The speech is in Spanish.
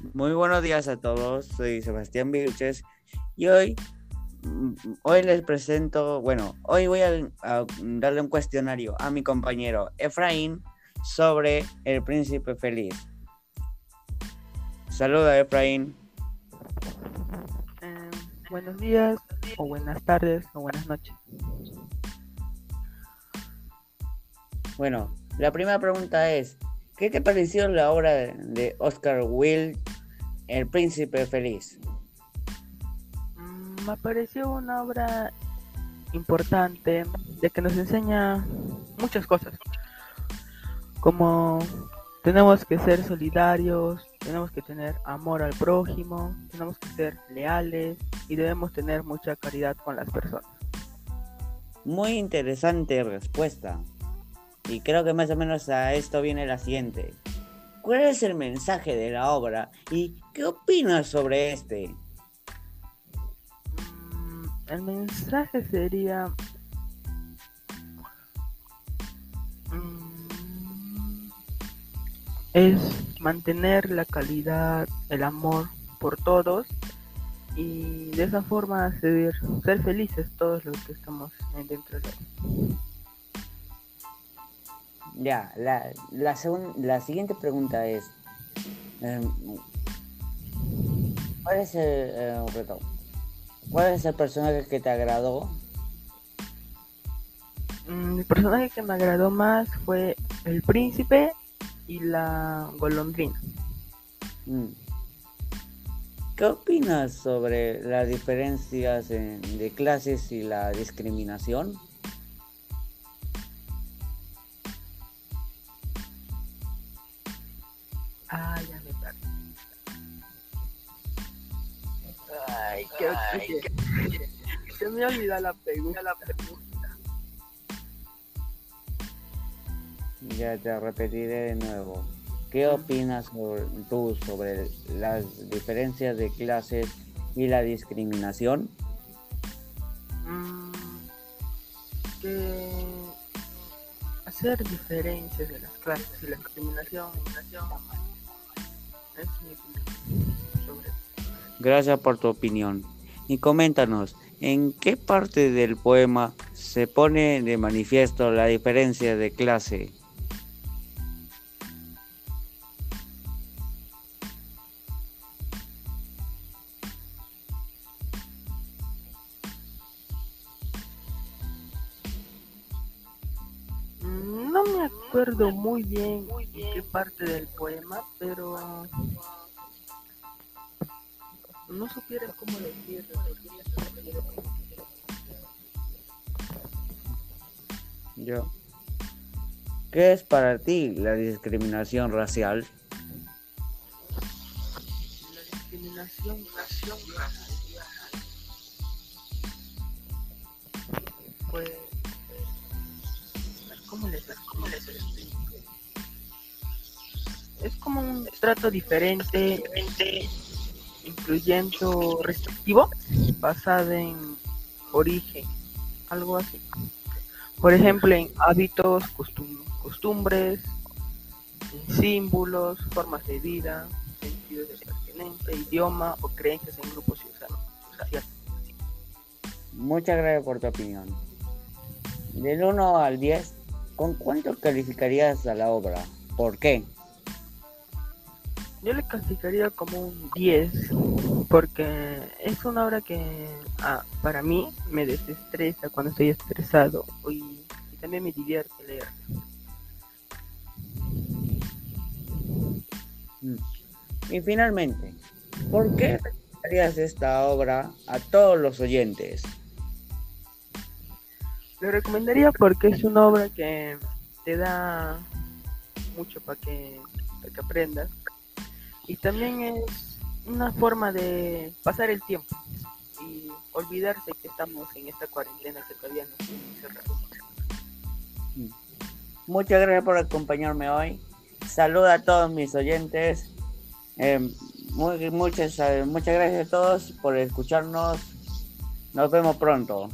Muy buenos días a todos, soy Sebastián Vilches y hoy, hoy les presento, bueno, hoy voy a, a darle un cuestionario a mi compañero Efraín sobre el príncipe feliz. Saluda Efraín. Eh, buenos días, o buenas tardes, o buenas noches. Bueno, la primera pregunta es, ¿qué te pareció la obra de Oscar Wilde, El Príncipe Feliz? Mm, Me pareció una obra importante, ya que nos enseña muchas cosas, como tenemos que ser solidarios, tenemos que tener amor al prójimo, tenemos que ser leales y debemos tener mucha caridad con las personas. Muy interesante respuesta. Y creo que más o menos a esto viene la siguiente. ¿Cuál es el mensaje de la obra y qué opinas sobre este? El mensaje sería... mm, Es mantener la calidad, el amor por todos y de esa forma ser, ser felices todos los que estamos dentro de él. Ya, la, la, segun- la siguiente pregunta es... em, ¿Cuál es el, eh, perdón, ¿Cuál es el personaje que te agradó? Mm, El personaje que me agradó más fue el príncipe y la golondrina. Mm. ¿Qué opinas sobre las diferencias en- de clases y la discriminación? Ah, ya me perdí. Ay, creo que se me olvidó la pregunta. Ya te repetiré de nuevo. ¿Qué opinas sobre- tú sobre las diferencias de clases y la discriminación? Mm, que hacer diferencias de las clases y la discriminación Gracias por tu opinión. Y coméntanos, ¿en qué parte del poema se pone de manifiesto la diferencia de clase? Me acuerdo muy bien en qué parte del poema, pero no supiera cómo decirlo. Yo. ¿Qué es para ti la discriminación racial? La discriminación racial. Pues, Es como un trato diferente, incluyendo restrictivo, basado en origen, algo así. Por ejemplo, en hábitos, costum- costumbres, símbolos, formas de vida, sentidos de pertenencia, idioma o creencias en grupos sociales. Muchas gracias por tu opinión. Del 1 al 10, ¿con cuánto calificarías a la obra? ¿Por qué? Yo le calificaría como un 10 porque es una obra que ah, para mí me desestresa cuando estoy estresado y, y también me divierte leer. Mm. Y finalmente, ¿por qué recomendarías esta obra a todos los oyentes? Lo recomendaría porque es una obra que te da mucho para que, para que aprendas y también es una forma de pasar el tiempo y olvidarse que estamos en esta cuarentena que todavía nos encerrados. Muchas gracias por acompañarme hoy. Saluda a todos mis oyentes. Eh, muy- muchas, eh, muchas gracias a todos por escucharnos. Nos vemos pronto.